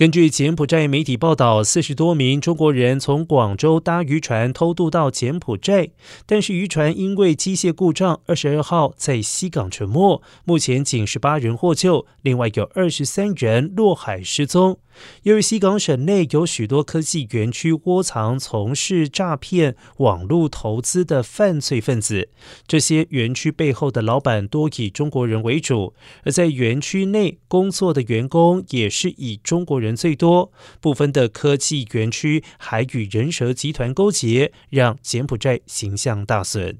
根据柬埔寨媒体报道，四十多名中国人从广州搭渔船偷渡到柬埔寨，但是渔船因为机械故障，二十二号在西港沉没。目前仅十八人获救，另外有二十三人落海失踪。由于西港省内有许多科技园区窝藏从事诈骗、网络投资的犯罪分子，这些园区背后的老板多以中国人为主，而在园区内工作的员工也是以中国人最多。部分的科技园区还与人蛇集团勾结，让柬埔寨形象大损。